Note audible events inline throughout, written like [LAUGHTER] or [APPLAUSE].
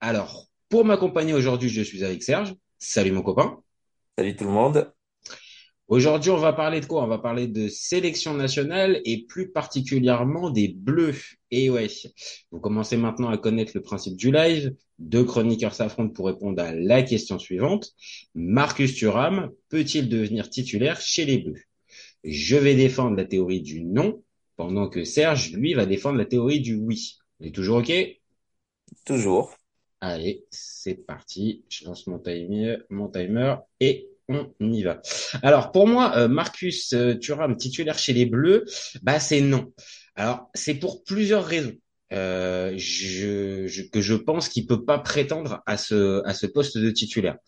Alors, pour m'accompagner aujourd'hui, je suis avec Serge. Salut mon copain. Salut tout le monde. Aujourd'hui, on va parler de quoi? On va parler de sélection nationale et plus particulièrement des Bleus. Et ouais, vous commencez maintenant à connaître le principe du live. Deux chroniqueurs s'affrontent pour répondre à la question suivante. Marcus Thuram peut-il devenir titulaire chez les Bleus? Je vais défendre la théorie du non, pendant que Serge, lui, va défendre la théorie du oui. On est toujours OK? Toujours. Allez, c'est parti. Je lance mon timer, mon timer et on y va. Alors pour moi, euh, Marcus euh, Thuram titulaire chez les Bleus, bah c'est non. Alors c'est pour plusieurs raisons. Euh, que je pense qu'il peut pas prétendre à ce poste de titulaire.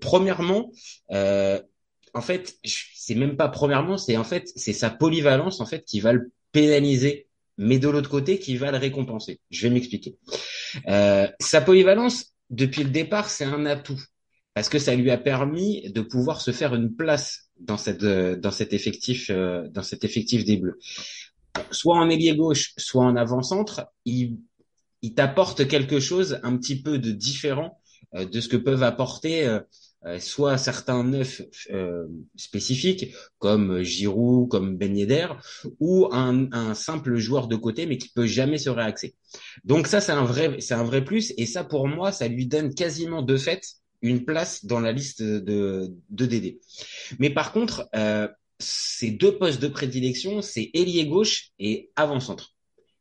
Premièrement, en fait, c'est même pas premièrement, c'est en fait c'est sa polyvalence en fait qui va le pénaliser, mais de l'autre côté qui va le récompenser. Je vais m'expliquer. Euh, sa polyvalence depuis le départ, c'est un atout parce que ça lui a permis de pouvoir se faire une place dans cette dans cet effectif euh, dans cet effectif des Bleus. Soit en ailier gauche, soit en avant-centre, il il t'apporte quelque chose un petit peu de différent euh, de ce que peuvent apporter euh, soit certains neufs euh, spécifiques comme Giroud, comme Ben ou un, un, simple joueur de côté mais qui peut jamais se réaxer. Donc ça c'est un vrai c'est un vrai plus et ça pour moi ça lui donne quasiment de fait une place dans la liste de, de DD. Mais par contre, euh, ces deux postes de prédilection, c'est ailier gauche et avant-centre.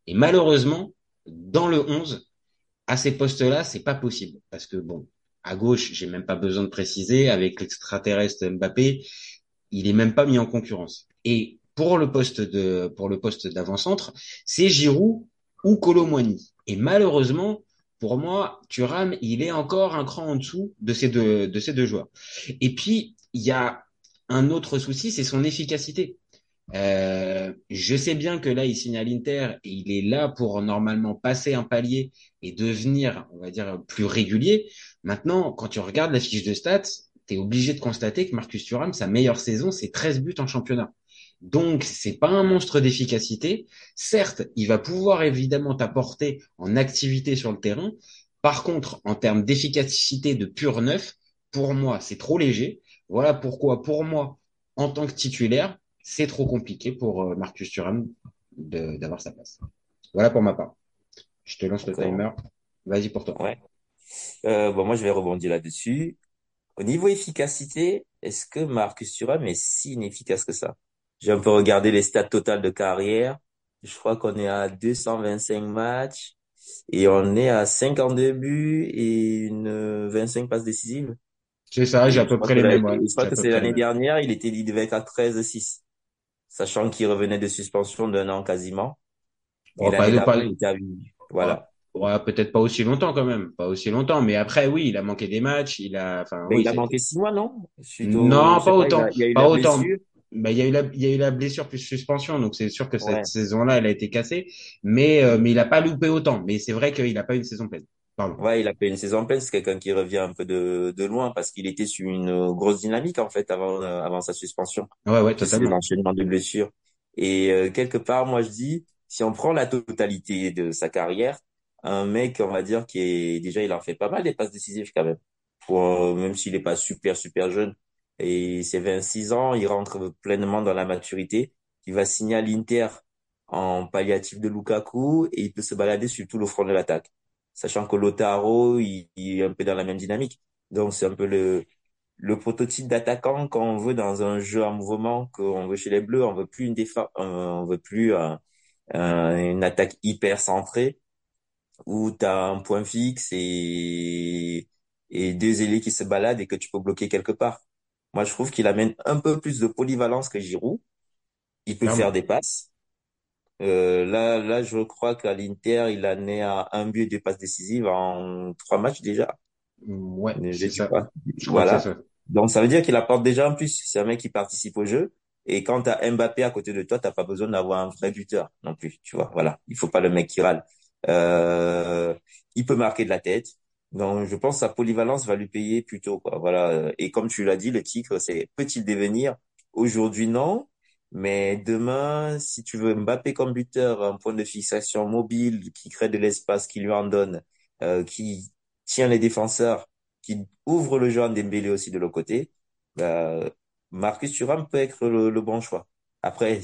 Et malheureusement, dans le 11, à ces postes-là, c'est pas possible. Parce que bon, à gauche, j'ai même pas besoin de préciser, avec l'extraterrestre Mbappé, il est même pas mis en concurrence. Et pour le poste de, pour le poste d'avant-centre, c'est Giroud ou Colomwani. Et malheureusement, pour moi, Thuram, il est encore un cran en dessous de ces deux, de ces deux joueurs. Et puis, il y a un autre souci, c'est son efficacité. Euh, je sais bien que là, il signe à l'Inter et il est là pour normalement passer un palier et devenir, on va dire, plus régulier. Maintenant, quand tu regardes la fiche de stats, tu es obligé de constater que Marcus Thuram, sa meilleure saison, c'est 13 buts en championnat. Donc, c'est pas un monstre d'efficacité. Certes, il va pouvoir évidemment t'apporter en activité sur le terrain. Par contre, en termes d'efficacité de pur neuf, pour moi, c'est trop léger. Voilà pourquoi, pour moi, en tant que titulaire, c'est trop compliqué pour euh, Marcus Thuram d'avoir sa place. Voilà pour ma part. Je te lance le timer. Vas-y pour toi. Ouais. Euh, bon, moi, je vais rebondir là-dessus. Au niveau efficacité, est-ce que Marcus Thuram est si inefficace que ça? J'ai un peu regardé les stats totales de carrière. Je crois qu'on est à 225 matchs et on est à 52 buts et une 25 passes décisives. C'est ça, j'ai à peu près les mêmes. Je crois que c'est l'année dernière, il était leader avec à 13-6, sachant qu'il revenait de suspension d'un an quasiment. Et pas, pas, il était Voilà. Ouais, peut-être pas aussi longtemps quand même, pas aussi longtemps, mais après oui, il a manqué des matchs, il a, enfin, il a manqué six mois, non? Non, pas autant, pas autant bah, il y a eu la, il y a eu la blessure plus suspension, donc c'est sûr que cette saison-là, elle a été cassée, mais euh, mais il a pas loupé autant. Mais c'est vrai qu'il a pas une saison pleine. Pardon. Ouais, il a pas une saison pleine. C'est quelqu'un qui revient un peu de, de loin parce qu'il était sur une grosse dynamique en fait avant euh, avant sa suspension. Ouais, ouais, totalement. L'enchaînement de blessures. Et euh, quelque part, moi je dis, si on prend la totalité de sa carrière, un mec, on va dire, qui est déjà, il en fait pas mal des passes décisives quand même. Pour même s'il est pas super super jeune, et c'est 26 ans, il rentre pleinement dans la maturité. Il va signer à l'Inter en palliatif de Lukaku et il peut se balader sur tout le front de l'attaque. Sachant que Lotaro, il, est un peu dans la même dynamique. Donc c'est un peu le, le prototype d'attaquant qu'on veut dans un jeu en mouvement qu'on veut chez les Bleus. On veut plus une euh, on veut plus une attaque hyper centrée où tu as un point fixe et, et deux ailiers qui se baladent et que tu peux bloquer quelque part. Moi, je trouve qu'il amène un peu plus de polyvalence que Giroud. Il peut faire des passes. Euh, là, là, je crois qu'à l'Inter, il en est à un but et deux passes décisives en trois matchs déjà. Ouais, Ne c'est dis ça. pas. Je Voilà. ça. Donc, ça veut dire qu'il apporte déjà en plus. C'est un mec qui participe au jeu. Et quand t'as Mbappé à côté de toi, t'as pas besoin d'avoir un vrai buteur non plus. Tu vois, voilà. Il faut pas le mec qui râle. Euh, il peut marquer de la tête. Donc, je pense que sa polyvalence va lui payer plutôt, quoi. Voilà. Et comme tu l'as dit, le titre, c'est peut-il devenir? Aujourd'hui, non. Mais demain, si tu veux Mbappé comme buteur, un point de fixation mobile, qui crée de l'espace, qui lui en donne, euh, qui tient les défenseurs, qui ouvre le jeu en Dembélé aussi de l'autre côté, bah, Marcus Thuram peut être le, le bon choix. Après,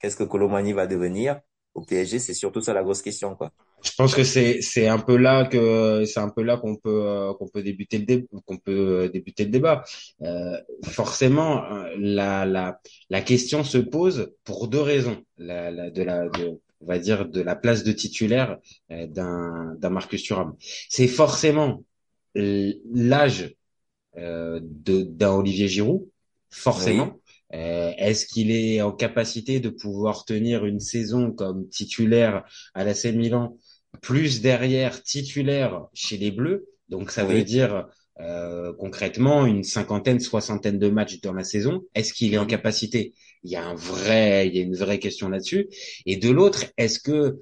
qu'est-ce que Colomani va devenir? Au PSG? C'est surtout ça la grosse question, quoi. Je pense que c'est c'est un peu là que c'est un peu là qu'on peut euh, qu'on peut débuter le dé- qu'on peut euh, débuter le débat. Euh, forcément, euh, la la la question se pose pour deux raisons. La, la de la de on va dire de la place de titulaire d'un d'un Marcus Thuram. C'est forcément l'âge euh, de d'un Olivier Giroud, Oui, forcément. Euh, est-ce qu'il est en capacité de pouvoir tenir une saison comme titulaire à l'AC Milan, plus derrière titulaire chez les Bleus? Donc ça veut dire euh, concrètement une cinquantaine, soixantaine de matchs dans la saison. Est-ce qu'il est en Mhm. capacité? Il y a un vrai, il y a une vraie question là-dessus. Et de l'autre, est-ce que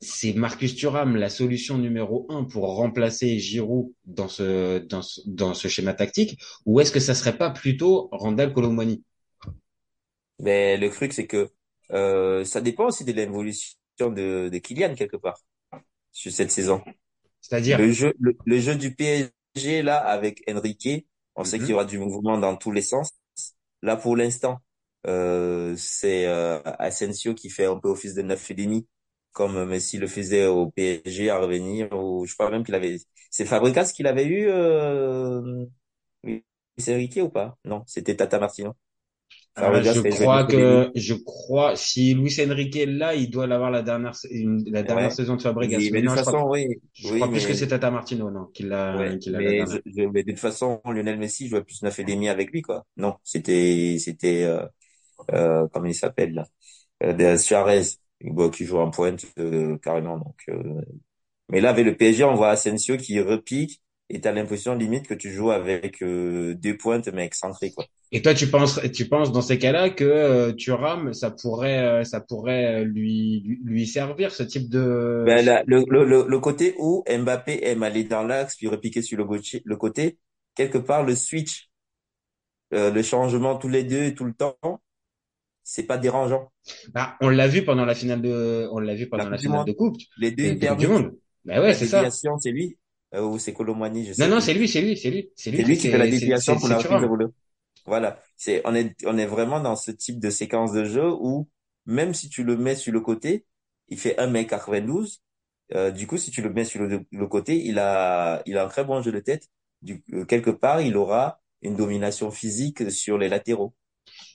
c'est Marcus Thuram la solution numéro un pour remplacer Giroud dans ce dans ce, dans ce schéma tactique? Ou est-ce que ça serait pas plutôt Randall Colomwani? Mais le truc, c'est que euh, ça dépend aussi de l'évolution de, de Kylian quelque part sur cette saison. C'est-à-dire Le jeu, le, le jeu du PSG là avec Enrique, on sait qu'il y Mhm. aura du mouvement dans tous les sens. Là pour l'instant, euh, c'est euh, Asensio qui fait un peu office de neuf et demi, comme Messi le faisait au PSG à revenir. Ou je crois même qu'il avait. C'est Fabregas qu'il avait eu. Euh... Luis Enrique ou pas? Non, c'était Tata Martino. Fabregas je crois que je crois si Luis Enrique est là, il doit l'avoir la dernière une- la dernière Ouais. saison de Fabregas. Oui, Mais mais de non, toute je crois façon, oui, je oui, crois plus que c'est Tata Martino non qu'il l'a Ouais, la mais, je, dernière. je- mais de toute façon, Lionel Messi jouait plus neuf et demi avec lui, quoi. Non, c'était, c'était, euh, euh, comment il s'appelle, là? Euh, Suarez, qui joue en pointe, euh, carrément, donc, euh, mais là, avec le PSG, on voit Asensio qui repique et t'as l'impression, limite, que tu joues avec, euh, deux pointes, mais excentrés, quoi. Et toi, tu penses, tu penses dans ces cas-là que euh, Thuram, ça pourrait, euh, ça pourrait euh, lui, lui servir ce type de. Ben, là, le, le, le, le côté où Mbappé aime aller dans l'axe, puis repiquer sur le, le côté, quelque part, le switch, euh, le changement tous les deux, tout le temps, c'est pas dérangeant. Bah, on l'a vu pendant la finale de, on l'a vu La pendant la du finale de coupe, les deux, du. Monde. Bah ouais, La c'est ça. c'est lui, euh, ou c'est Colomani, je Non, sais non, plus. c'est lui, c'est lui, c'est lui, c'est lui lui qui fait la déviation pour la reprise de volée. Voilà. C'est, on est, on est vraiment dans ce type de séquence de jeu où, même si tu le mets sur le côté, il fait 1m92. Euh, du coup, si tu le mets sur le, le côté, il a, il a un très bon jeu de tête. Du, euh, quelque part, il aura une domination physique sur les latéraux.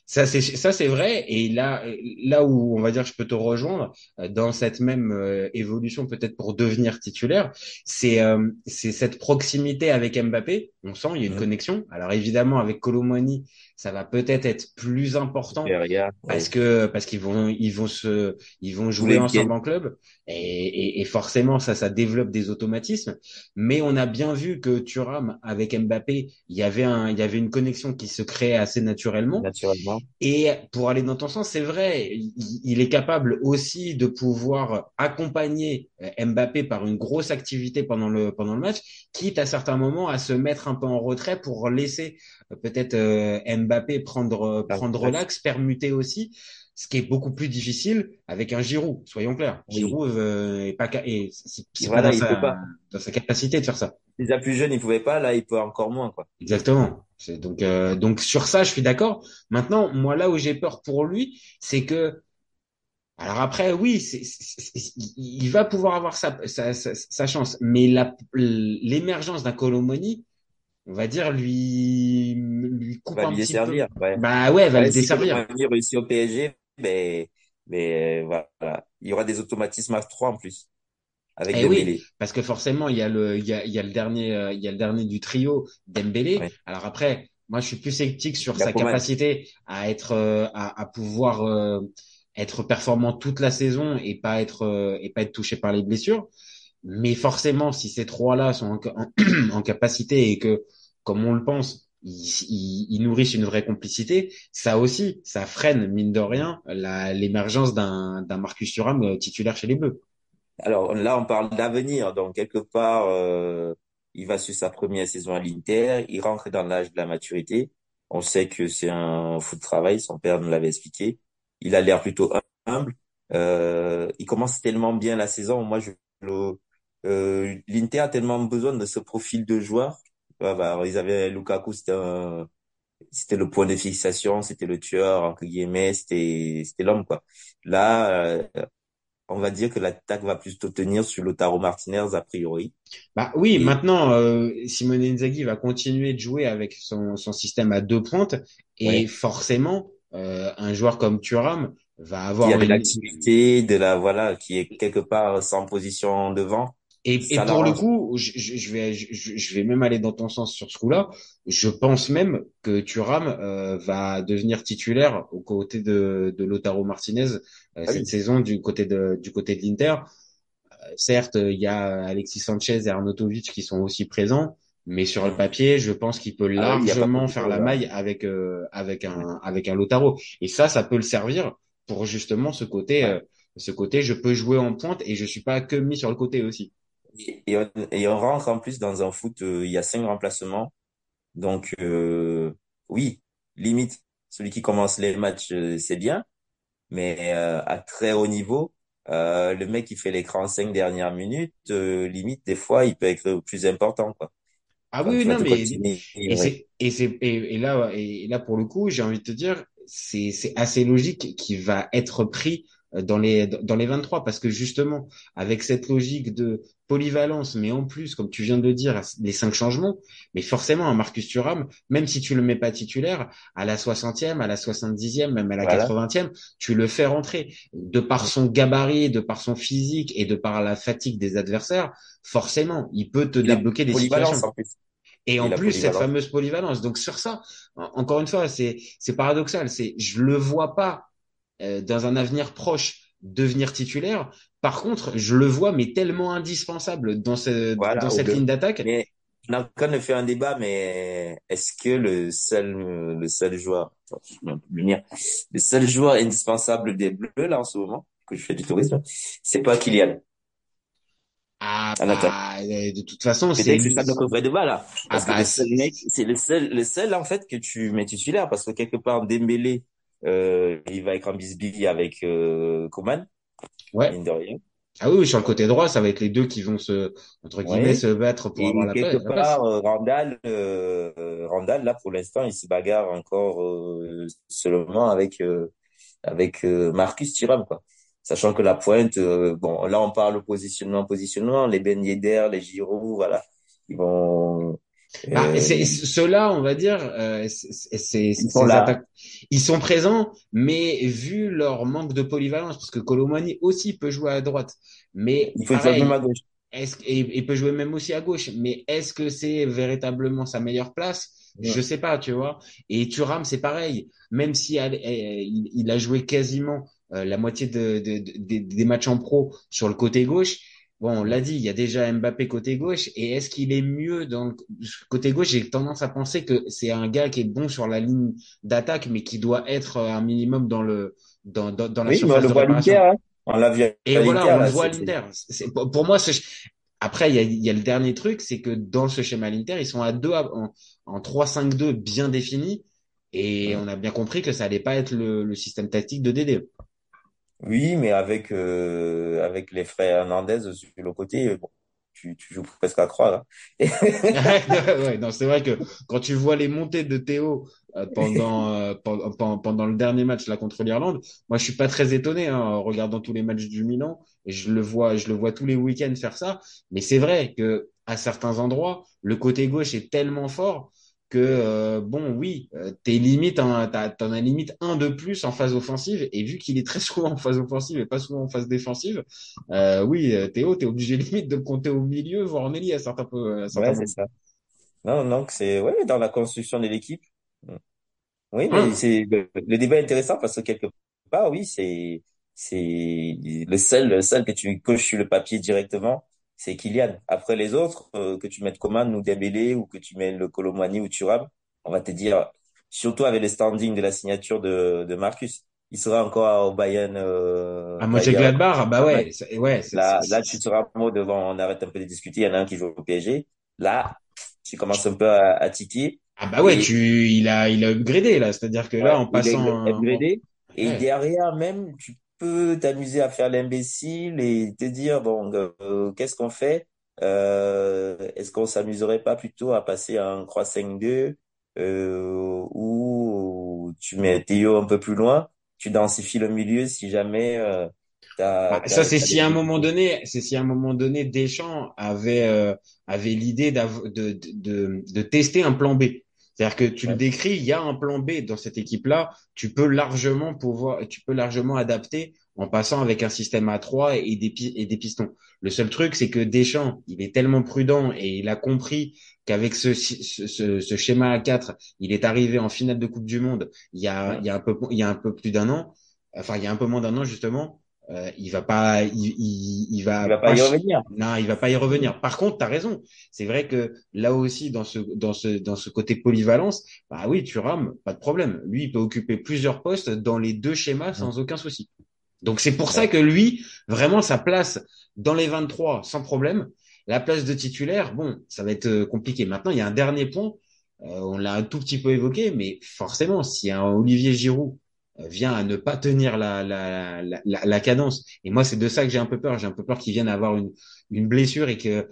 Ça, c'est, ça, c'est vrai. Et là, là où on va dire, je peux te rejoindre euh, dans cette même euh, évolution, peut-être pour devenir titulaire, c'est, euh, c'est cette proximité avec Mbappé. On sent, il y a une connexion. Alors évidemment, avec Colomani, ça va peut-être être plus important Derrière, parce ouais. que parce qu'ils vont ils vont se ils vont jouer ensemble en club et, et, et forcément ça ça développe des automatismes mais on a bien vu que Thuram avec Mbappé il y avait un il y avait une connexion qui se créait assez naturellement naturellement. et pour aller dans ton sens, c'est vrai, il, il est capable aussi de pouvoir accompagner euh, Mbappé par une grosse activité pendant le pendant le match, quitte à certains moments à se mettre un peu en retrait pour laisser peut-être euh, Mbappé prendre euh, La prendre place. l'axe, permuter aussi, ce qui est beaucoup plus difficile avec un Giroud. Soyons clairs, Oui. Giroud euh, est pas est- c'est c'est pas Voilà, dans il peut sa pas. dans sa capacité de faire ça. Déjà plus jeune, il pouvait pas. Là, il peut encore moins, quoi. Exactement. C'est donc euh, donc sur ça, je suis d'accord. Maintenant, moi là où j'ai peur pour lui, c'est que alors après, oui, c'est- c'est- il va pouvoir avoir sa, sa, sa, sa chance, mais la, l'émergence d'un Colomoni, on va dire, lui, lui coupe Va un lui petit peu. desservir, ouais. Bah ouais, va le Ouais, si desservir. Colomani réussit au PSG, ben, mais voilà. Il y aura des automatismes à trois en plus. Avec Eh oui, parce que forcément, il y a le, il y a, il y a le dernier, euh, il y a le dernier du trio, Dembélé. Ouais. Alors après, moi, je suis plus sceptique sur Il sa capacité à être, euh, à, à pouvoir euh, être performant toute la saison et pas être euh, et pas être touché par les blessures. Mais forcément, si ces trois-là sont [CLEARS THROAT] en, capacité et que, comme on le pense, ils, nourrissent une vraie complicité, ça aussi, ça freine mine de rien l'émergence d'un Marcus Thuram euh, titulaire chez les Bleus. Alors là, on parle d'avenir, donc quelque part, euh, il va sur sa première saison à l'Inter, il rentre dans l'âge de la maturité. On sait que c'est un fou de travail, son père nous l'avait expliqué. Il a l'air plutôt humble. Euh, il commence tellement bien la saison. Moi, je, euh, l'Inter a tellement besoin de ce profil de joueur. bah, ils avaient Lukaku, c'était c'était le point de fixation, c'était le tueur entre guillemets, c'était c'était l'homme quoi. Là, euh, on va dire que l'attaque va plutôt tenir sur Lotaro Martinez a priori. Bah oui, maintenant euh, Simone Inzaghi va continuer de jouer avec son, son système à deux pointes et forcément euh, un joueur comme Thuram va avoir a de l'activité, de la voilà, qui est quelque part sans position devant. Et, et pour le coup, je, je, vais je, je, vais même aller dans ton sens sur ce coup-là. Je pense même que Thuram euh, va devenir titulaire aux côtés de, de Lotaro Martinez euh, ah cette saison du côté de du côté de l'Inter. Euh, certes, il y a Alexis Sanchez et Arnautovic qui sont aussi présents, mais sur le papier, je pense qu'il peut ah largement faire la maille avec euh, avec un avec un Lotaro. Et ça, ça peut le servir pour justement ce côté ce côté. Je peux jouer en pointe et je suis pas que mis sur le côté aussi. Et on, et on rentre en plus dans un foot, euh, il y a cinq remplacements. Donc, euh, oui, limite, celui qui commence les matchs, euh, c'est bien. Mais à très haut niveau, le mec qui fait l'écran cinq dernières minutes, limite, des fois, il peut être plus important. Quoi. Ah oui, non, mais et, c'est, et, là, et là, pour le coup, j'ai envie de te dire, c'est, c'est assez logique qu'il va être pris dans les dans les 23 parce que justement avec cette logique de polyvalence mais en plus comme tu viens de le dire les cinq changements mais forcément un Marcus Thuram même si tu le mets pas titulaire à la 60e à la 70e même à la 80e tu le fais rentrer. De par son gabarit de par son physique et de par la fatigue des adversaires forcément il peut te débloquer des situations. et en plus cette fameuse polyvalence. Donc sur ça encore une fois c'est c'est paradoxal. C'est je le vois pas euh, dans un avenir proche devenir titulaire. Par contre, je le vois, mais tellement indispensable dans, ce, dans cette ligne d'attaque. Mais on a fait un débat, mais est-ce que le seul, le seul joueur, le seul joueur indispensable des Bleus là en ce moment que je fais du tourisme, c'est pas Kylian. Ah, bah, euh, de toute façon, c'est c'est ça notre vrai débat là. Parce ah, que bah, le seul mec, c'est le seul, le seul en fait que tu mets titulaire parce que quelque part Dembélé il va être en bisbille avec euh, Coman. Ouais. Ah oui, sur le côté droit, ça va être les deux qui vont se entre guillemets se battre pour avoir la, quelque part, euh, Randall, euh, Randall là pour l'instant, il se bagarre encore euh, seulement avec avec Marcus Thuram quoi. Sachant que la pointe, bon là on parle positionnement positionnement, les Ben Yedder, les Giroud, voilà, ils vont bah, Ceux-là, on va dire, euh, c'est, ils, sont ils sont présents, mais vu leur manque de polyvalence, parce que Colomani aussi peut jouer à droite, mais il faut jouer même à gauche. Est-ce il peut jouer même aussi à gauche, mais est-ce que c'est véritablement sa meilleure place? Je sais pas, tu vois. Et Thuram, c'est pareil. Même si il, a joué quasiment euh, la moitié de, des matchs en pro sur le côté gauche, Bon, on l'a dit, il y a déjà Mbappé côté gauche. Et est-ce qu'il est mieux dans le côté gauche J'ai tendance à penser que c'est un gars qui est bon sur la ligne d'attaque, mais qui doit être un minimum dans le dans dans, dans la oui, surface on le voit l'Inter. Hein. On l'a vu. Et voilà, on le voit l'Inter. Pour moi, après, il y a, il y a le dernier truc, c'est que dans ce schéma l'Inter, ils sont à deux en, en 3-5-2 bien définis. Et on a bien compris que ça allait pas être le, le système tactique de Dédé. Oui, mais avec euh, avec les frères Hernandez sur le côté, bon, tu, tu joues presque à croire. Hein. [LAUGHS] ouais, non, c'est vrai que quand tu vois les montées de Théo euh, pendant, [LAUGHS] euh, pendant pendant le dernier match là contre l'Irlande, moi je suis pas très étonné hein, en regardant tous les matchs du Milan et je le vois je le vois tous les week-ends faire ça. Mais c'est vrai que à certains endroits, le côté gauche est tellement fort que euh, bon oui euh, t'es limite hein, t'en as limite un de plus en phase offensive et vu qu'il est très souvent en phase offensive et pas souvent en phase défensive euh, oui euh, Théo t'es obligé [LAUGHS] limite de compter au milieu voire en ailier à certains peu ouais c'est ça. Non donc c'est ouais dans la construction de l'équipe. Oui mais hum. c'est le, débat est intéressant parce que quelque pas, oui, c'est c'est le seul le seul que tu coches sur le papier directement, c'est Kylian. Après les autres, euh, que tu mettes Coman ou Dembélé ou que tu mets le Colomani ou Thuram, on va te dire, surtout avec le standing de la signature de, de Marcus, il sera encore au Bayern. Euh, à Mönchengladbach, bah ouais, ouais. Là, là, tu seras mot devant, on arrête un peu de discuter. Il y en a un qui joue au PSG. Là, tu commences un peu à, à tiquer. Ah bah ouais, tu, il a, il a upgradé là. C'est-à-dire que là, en passant. Il a upgradé. Et derrière même, tu peux t'amuser à faire l'imbécile et te dire bon, euh, qu'est-ce qu'on fait? Euh, Est-ce qu'on s'amuserait pas plutôt à passer à un 3-5-2 euh, ou tu mets Théo un peu plus loin, tu densifies le milieu si jamais euh, bah, ça c'est si à un moment donné, c'est si à un moment donné Deschamps avait euh, avait l'idée de, de, de, de, tester un plan B. C'est-à-dire que tu le décris, il y a un plan B dans cette équipe-là. Tu peux largement pouvoir, tu peux largement adapter en passant avec un système à 3 et des, et des pistons. Le seul truc, c'est que Deschamps, il est tellement prudent et il a compris qu'avec ce, ce, ce, schéma à 4, il est arrivé en finale de Coupe du Monde il y a, il y a un peu, il y a un peu plus d'un an. Enfin, il y a un peu moins d'un an justement. Euh, il va pas, il, il, il va, il va pas, y revenir. Non, il va pas y revenir. Par contre, tu as raison. C'est vrai que là aussi, dans ce, dans ce, dans ce côté polyvalence, bah oui, tu rames, pas de problème. Lui, il peut occuper plusieurs postes dans les deux schémas sans aucun souci. Donc c'est pour ça que lui, vraiment, sa place dans les 23 sans problème. La place de titulaire, bon, ça va être euh, compliqué. Maintenant, il y a un dernier point. Euh, on l'a un tout petit peu évoqué, mais forcément, si un Olivier Giroud vient à ne pas tenir la, la, la, la cadence. Et moi, c'est de ça que j'ai un peu peur. J'ai un peu peur qu'il vienne avoir une, une blessure et que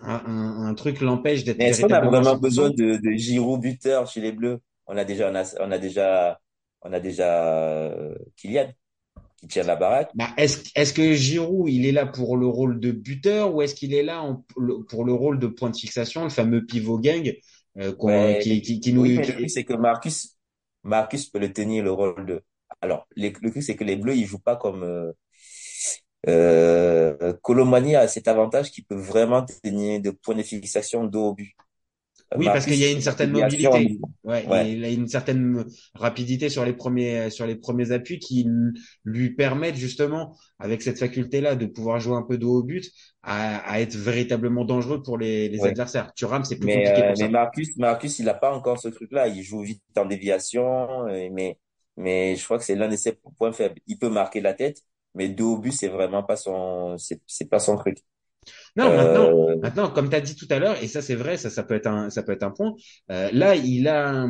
un, un, truc l'empêche d'être. Est-ce qu'on a vraiment besoin de, de Giroud buteur chez les Bleus? On a déjà, on a, on a déjà, on a déjà euh, Kylian qui tient la baraque. Bah, est-ce est-ce que Giroud il est là pour le rôle de buteur ou est-ce qu'il est là en, pour le rôle de point de fixation, le fameux pivot gang euh, qui, qui, qui, nous. Oui, c'est que Marcus Marcus peut le tenir le rôle de. Alors, le truc, c'est que les Bleus, ils jouent pas comme. Euh, euh, Colomani a cet avantage qu'il peut vraiment tenir de point de fixation dos au but. Oui, parce qu'il y a une certaine mobilité. Ouais, Il a une certaine rapidité sur les premiers sur les premiers appuis qui lui permettent justement, avec cette faculté-là, de pouvoir jouer un peu de haut au but, à, à, être véritablement dangereux pour les, les adversaires. Thuram, c'est plus mais, compliqué. Euh, mais Marcus, Marcus, il n'a pas encore ce truc-là. Il joue vite en déviation, euh, mais mais je crois que c'est l'un de ses points faibles. Il peut marquer la tête, mais dos au but, c'est vraiment pas son c'est pas son truc. Non, maintenant, euh, maintenant, comme tu as dit tout à l'heure, et ça c'est vrai, ça, ça peut être un, ça peut être un point. Euh, là, il a,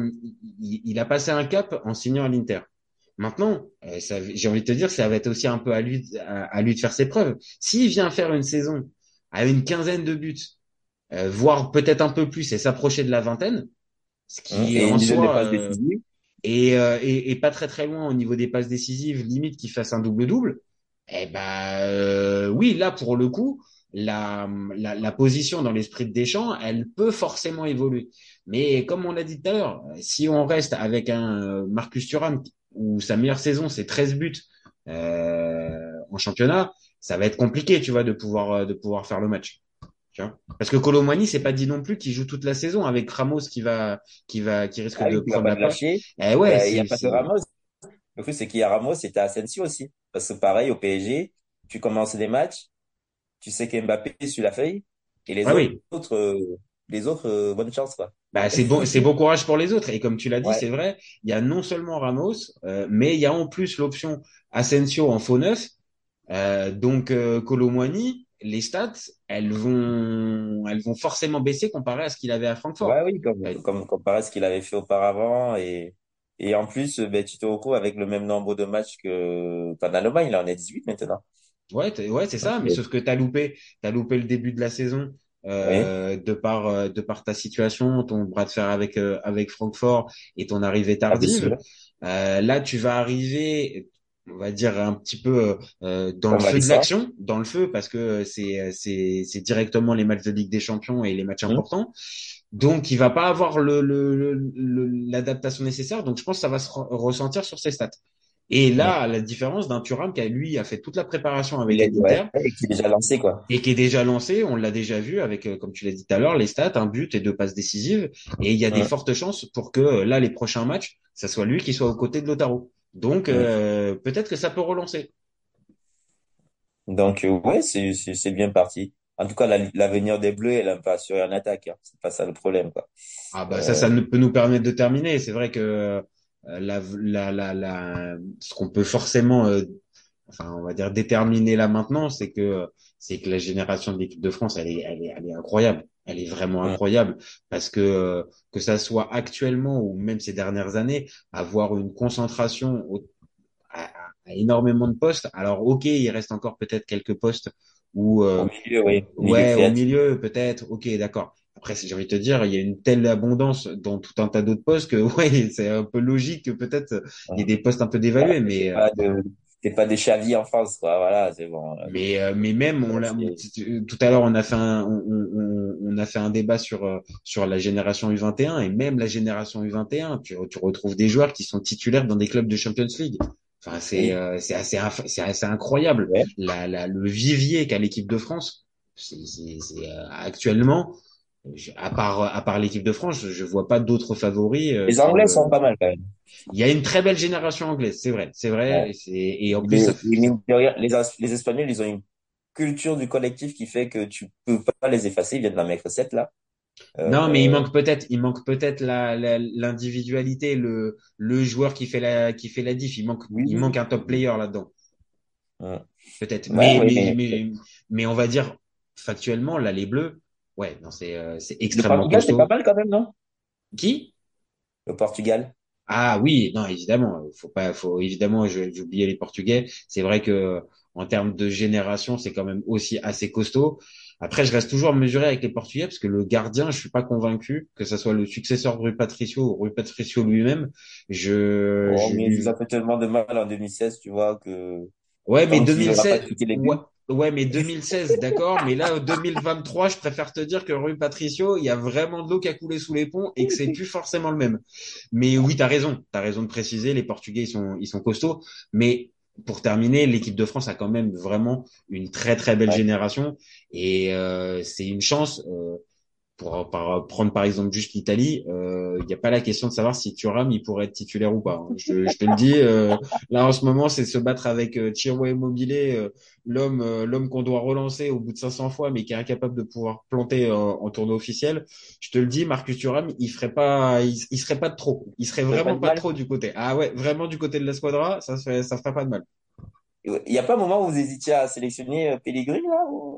il, il, a passé un cap en signant à l'Inter. Maintenant, euh, j'ai envie de te dire, ça va être aussi un peu à lui, à, lui de faire ses preuves. S'il vient faire une saison à une quinzaine de buts, euh, voire peut-être un peu plus, et s'approcher de la vingtaine, ce qui est en soi et, et, et, pas très très loin au niveau des passes décisives, limite qu'il fasse un double double. Eh ben oui, là pour le coup, la, la, la, position dans l'esprit de Deschamps, elle peut forcément évoluer. Mais comme on l'a dit tout à l'heure, si on reste avec un euh, Marcus Thuram où sa meilleure saison c'est 13 buts euh, en championnat, ça va être compliqué, tu vois, de pouvoir euh, de pouvoir faire le match. Tu vois? Parce que Colomani, c'est pas dit non plus qu'il joue toute la saison avec Ramos qui va qui va qui risque ah, de prendre la place. Eh ouais, il y a pas de Ramos. Le truc c'est qu'il y a Ramos, c'était Asensio aussi. Parce que pareil au PSG, tu commences des matchs, tu sais qu'Mbappé sur la feuille et les ah autres, euh, les autres, euh, bonne chance quoi. Bah c'est bon, c'est bon courage pour les autres. Et comme tu l'as dit, c'est vrai, il y a non seulement Ramos, euh, mais il y a en plus l'option Asensio en faux neuf, donc Colomwani, les stats, elles vont, elles vont forcément baisser comparé à ce qu'il avait à Francfort. Ouais, oui, comme, comme comparé à ce qu'il avait fait auparavant. Et et en plus, ben, tu te retrouves avec le même nombre de matchs que qu'en Allemagne, il en est 18 maintenant. Ouais, ouais, c'est ça. Mais sauf que t'as loupé, t'as loupé le début de la saison euh, de par euh, de par ta situation, ton bras de fer avec euh, avec Francfort et ton arrivée ah, tardive. Euh, là, tu vas arriver, on va dire un petit peu euh, dans le feu de l'action, dans le feu parce que c'est c'est c'est directement les matchs de Ligue des Champions et les matchs mmh. importants. Donc, il va pas avoir le l'adaptation le, nécessaire. Donc, je pense que ça va se ressentir sur ses stats. Et là, la différence d'un Thuram qui, lui, a fait toute la préparation avec l'Inter. et qui est déjà lancé, quoi. Et qui est déjà lancé, on l'a déjà vu avec, euh, comme tu l'as dit tout à l'heure, les stats, un but et deux passes décisives. Et il y a des fortes chances pour que, là, les prochains matchs, ça soit lui qui soit aux côtés de Lotaro. Donc euh, peut-être que ça peut relancer. Donc, euh, ouais, c'est, bien parti. En tout cas, la- l'avenir des Bleus, elle est un peu assurée en attaque. Hein. C'est pas ça le problème, quoi. Ah bah ça, Euh, ça ne peut nous permettre de terminer. C'est vrai que euh, la, la, la, la, ce qu'on peut forcément, euh, enfin, on va dire déterminer là maintenant, c'est que c'est que la génération de l'équipe de France, elle est, elle est, elle est incroyable. Elle est vraiment incroyable parce que euh, que ça soit actuellement ou même ces dernières années, avoir une concentration au- à, énormément de postes. Alors ok, il reste encore peut-être quelques postes où au euh, milieu, oui, au milieu Ouais, au milieu, peut-être. Ok, d'accord. Après, j'ai envie de te dire, il y a une telle abondance dans tout un tas d'autres postes que, [LAUGHS] ouais, c'est un peu logique que peut-être il y ait des postes un peu dévalués, mais, euh, pas de, c'est pas des Xavi en France, quoi. Voilà, c'est bon. mais, euh, mais même, on Euh, l'a, tout à l'heure, on a fait un, on, on, on a fait un débat sur, euh, sur la génération U21 et même la génération U21, tu, tu retrouves des joueurs qui sont titulaires dans des clubs de Champions League. Enfin, c'est, Oui, euh, c'est assez, c'est assez incroyable. ouais. La, la, le vivier qu'a l'équipe de France, c'est, euh, actuellement, Je- à part, à part l'équipe de France, je, je vois pas d'autres favoris euh, Les Anglais sont pas mal, quand même. Il y a une très belle génération anglaise, c'est vrai, c'est vrai, Ouais. et, en plus Les, ça, de Espagnols, ils ont une culture du collectif qui fait que tu peux pas les effacer. Ils viennent d'en mettre sept, là. non, mais il Euh, manque peut-être, il manque peut-être la, la- l'individualité, le, le joueur qui fait la, qui fait la diff. Il manque, oui, il manque un top player là-dedans, Ouais, peut-être. Ouais, mais, mais mais, mais on va dire factuellement, là, les Bleus, ouais, non, c'est, euh, c'est le extrêmement Portugal, c'est pas mal quand même, non? Qui? Le Portugal. Ah oui, non, évidemment, faut pas, faut évidemment, j'ai oublié les Portugais. C'est vrai que en termes de génération, c'est quand même aussi assez costaud. Après, je reste toujours mesuré avec les Portugais parce que le gardien, je suis pas convaincu que ça soit le successeur de Rui Patricio ou Rui Patricio lui-même. Je, Oh, je mais ils lui, ont fait tellement de mal en 2016, tu vois, que ouais, mais tant qu'il aura pas 2016, chuté les ouais, mais 2016, d'accord, mais là, 2023, je préfère te dire que Rui Patricio, il y a vraiment de l'eau qui a coulé sous les ponts et que c'est plus forcément le même. Mais oui, t'as raison. T'as raison de préciser. Les Portugais, ils sont, ils sont costauds. Mais pour terminer, l'équipe de France a quand même vraiment une très très belle Ouais. génération et euh, c'est une chance. euh, pour par- prendre par exemple juste l'Italie, il n'y a pas la question de savoir si Thuram il pourrait être titulaire ou pas. hein. Je, je te le dis, euh, là en ce moment c'est se battre avec euh, Chirou Immobile, euh, l'homme euh, l'homme qu'on doit relancer au bout de 500 fois mais qui est incapable de pouvoir planter en, en tournoi officiel. Je te le dis, Marcus Thuram il ferait pas, il, il serait pas de trop, il serait pas vraiment pas trop du côté. Ah ouais, vraiment du côté de la squadra, ça ça ferait pas de mal. Il y a pas un moment où vous hésitiez à sélectionner euh, Pellegrini, là? ou, euh,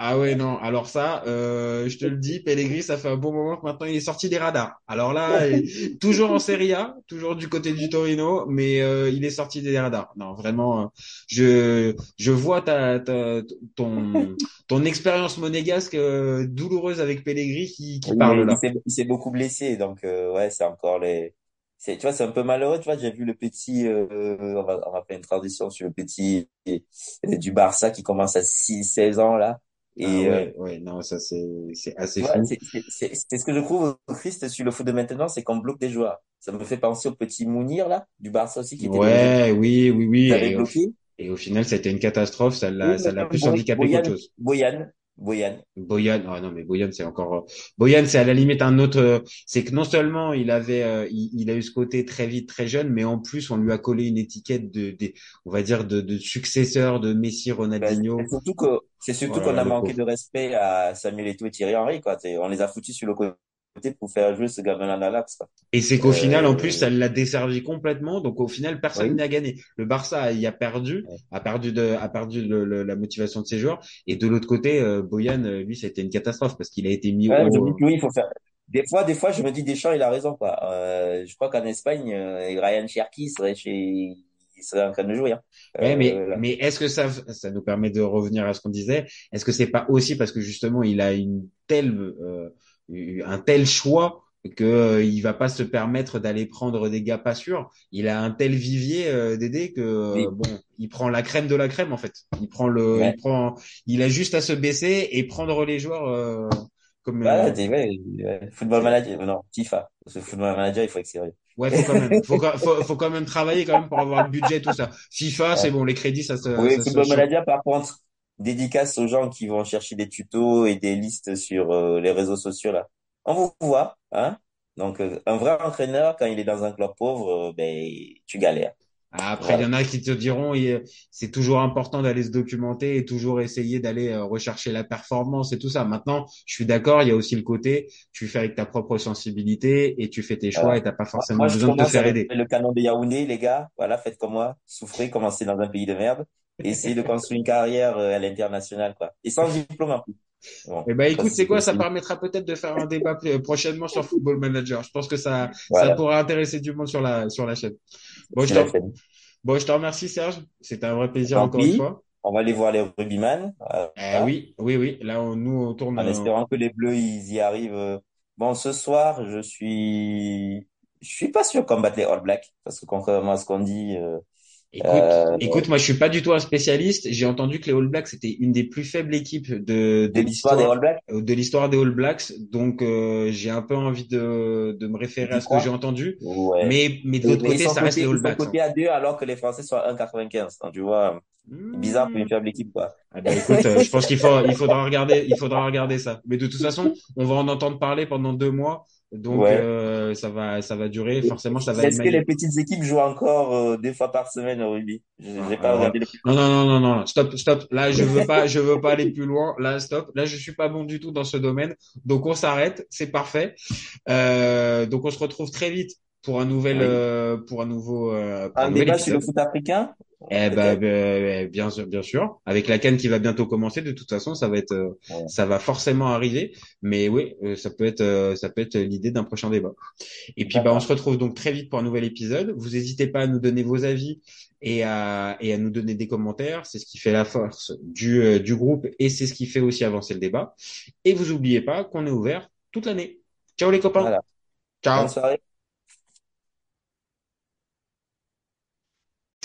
Ah ouais, non. Alors ça, euh, je te le dis, Pellegrini, ça fait un bon moment que maintenant il est sorti des radars. Alors là, [LAUGHS] toujours en Serie A, toujours du côté du Torino, mais euh, il est sorti des radars. Non, vraiment, euh, je je vois ta, ta ton ton expérience monégasque euh, douloureuse avec Pellegrini qui qui Oui, parle là. s'est il s'est beaucoup blessé, donc euh, ouais, c'est encore les. C'est, tu vois, c'est un peu malheureux, tu vois. J'ai vu le petit, euh, on va, on va faire une transition sur le petit du Barça qui commence à 6, 16 ans là. Ah Et euh, ouais, ouais, non, ça c'est c'est assez tu vois, fou. c'est c'est- c'est- c'est ce que je trouve triste sur le foot de maintenant, c'est qu'on bloque des joueurs. Ça me fait penser au petit Mounir là du Barça aussi qui était dans Ouais, oui, oui, oui. avez Et au, et au final, c'était une catastrophe. Ça Oui, l'a ça même l'a plus handicapé qu'autre chose. Boyan, Boyan. Boyan, ah non mais Boyan c'est encore euh, Boyan c'est à la limite un autre euh, c'est que non seulement il avait euh, il, il a eu ce côté très vite très jeune mais en plus on lui a collé une étiquette de, de on va dire de, de successeur de Messi Ronaldinho c'est surtout que c'est surtout qu'on a manqué de respect à Samuel Eto'o et Thierry Henry quoi. On les a foutus sur le côté pour faire jouer ce gamin-là dans l'axe. et c'est qu'au final en plus Euh, ça l'a desservi complètement donc au final personne oui. n'a gagné le Barça y a perdu Ouais. a perdu de a perdu le- le- la motivation de ses joueurs et de l'autre côté euh, Boyan euh, lui c'était une catastrophe parce qu'il a été mis Ouais, au oui, il faut faire. Des fois, des fois, je me dis Deschamps, il a raison quoi. Euh, je crois qu'en Espagne, euh, Ryan Cherki serait chez, il serait en train de jouer. Hein. Ouais, mais, Euh, là. mais est-ce que ça, ça nous permet de revenir à ce qu'on disait? Est-ce que c'est pas aussi parce que justement il a une telle, euh, un tel choix que euh, il va pas se permettre d'aller prendre des gars pas sûrs. Il a un tel vivier euh, Dédé que euh, Oui. bon, il prend la crème de la crème en fait. Il prend le, Ouais. il prend, il a juste à se baisser et prendre les joueurs euh, comme. Euh, ouais, ouais. Football manager, non, FIFA. Parce que football manager, il faut être sérieux. ouais, faut quand même, faut, faut, faut quand même travailler quand même pour avoir le budget tout ça. FIFA, c'est bon, les crédits ça se, Oui, ça se football chope. manager, par contre, dédicace aux gens qui vont chercher des tutos et des listes sur euh, les réseaux sociaux là. On vous voit, hein. Donc, euh, un vrai entraîneur, quand il est dans un club pauvre, euh, ben, tu galères. Après, il y en a qui te diront, c'est toujours important d'aller se documenter et toujours essayer d'aller euh, rechercher la performance et tout ça. Maintenant, je suis d'accord, il y a aussi le côté, tu fais avec ta propre sensibilité et tu fais tes choix et t'as pas forcément moi, besoin de te faire aider. le canon de Yaoundé, les gars. Voilà, faites comme moi. Souffrez, commencez dans un pays de merde. Essayez de construire une carrière euh, à l'international, quoi. Et sans diplôme en plus. Bon, Eh ben, écoute, c'est quoi? Ça permettra peut-être de faire un débat plus- prochainement sur Football Manager. Je pense que ça, ça pourrait intéresser du monde sur la, sur la chaîne. Bon, je te, bon, je te remercie, Serge. C'était un vrai plaisir Tant encore une fois. On va aller voir les rugbyman. Voilà. oui, oui, oui. Là, on, nous, on tourne. En euh, espérant que les Bleus, ils y arrivent. euh. Bon, ce soir, je suis, je suis pas sûr qu'on batte les All Blacks. Parce que contrairement à ce qu'on dit, euh, Écoute, euh, écoute, moi je suis pas du tout un spécialiste. J'ai entendu que les All Blacks c'était une des plus faibles équipes de, de de l'histoire des All l'histoire Blacks, euh, de l'histoire des All Blacks. Donc euh, j'ai un peu envie de, de me référer à ce que j'ai entendu. Ouais. Mais mais de l'autre ils côté, sont ça reste les ils All sont Blacks. hein. cotés à deux alors que les Français sont à 1,95. Donc, tu vois, bizarre pour une faible équipe, quoi. Ah ben écoute, euh, je pense qu'il faut il faudra regarder il faudra regarder ça. Mais de toute façon, on va en entendre parler pendant deux mois. Donc Ouais. euh, ça va ça va durer. Forcément, ça va Est-ce que les petites équipes jouent encore euh, deux fois par semaine au rugby? Pas regardé le Non, non, non, non, non, stop, stop. Là, je veux pas, je veux pas aller [LAUGHS] plus loin. Là, stop. Là, je suis pas bon du tout dans ce domaine. Donc, on s'arrête. C'est parfait. Euh, donc, on se retrouve très vite pour un nouvel, Oui. euh, pour un nouveau, euh, pour un débat sur le foot africain? Eh ben, Peut-être. ben, bien sûr, bien sûr. Avec la canne qui va bientôt commencer, de toute façon, ça va être, euh, Ouais. ça va forcément arriver. Mais oui, euh, ça peut être, euh, ça peut être l'idée d'un prochain débat. Et puis, bah, on se retrouve donc très vite pour un nouvel épisode. Vous n'hésitez pas à nous donner vos avis et à, et à nous donner des commentaires. C'est ce qui fait la force du, du groupe et c'est ce qui fait aussi avancer le débat. Et vous oubliez pas qu'on est ouvert toute l'année. Ciao les copains. Voilà. Ciao. Bonne soirée.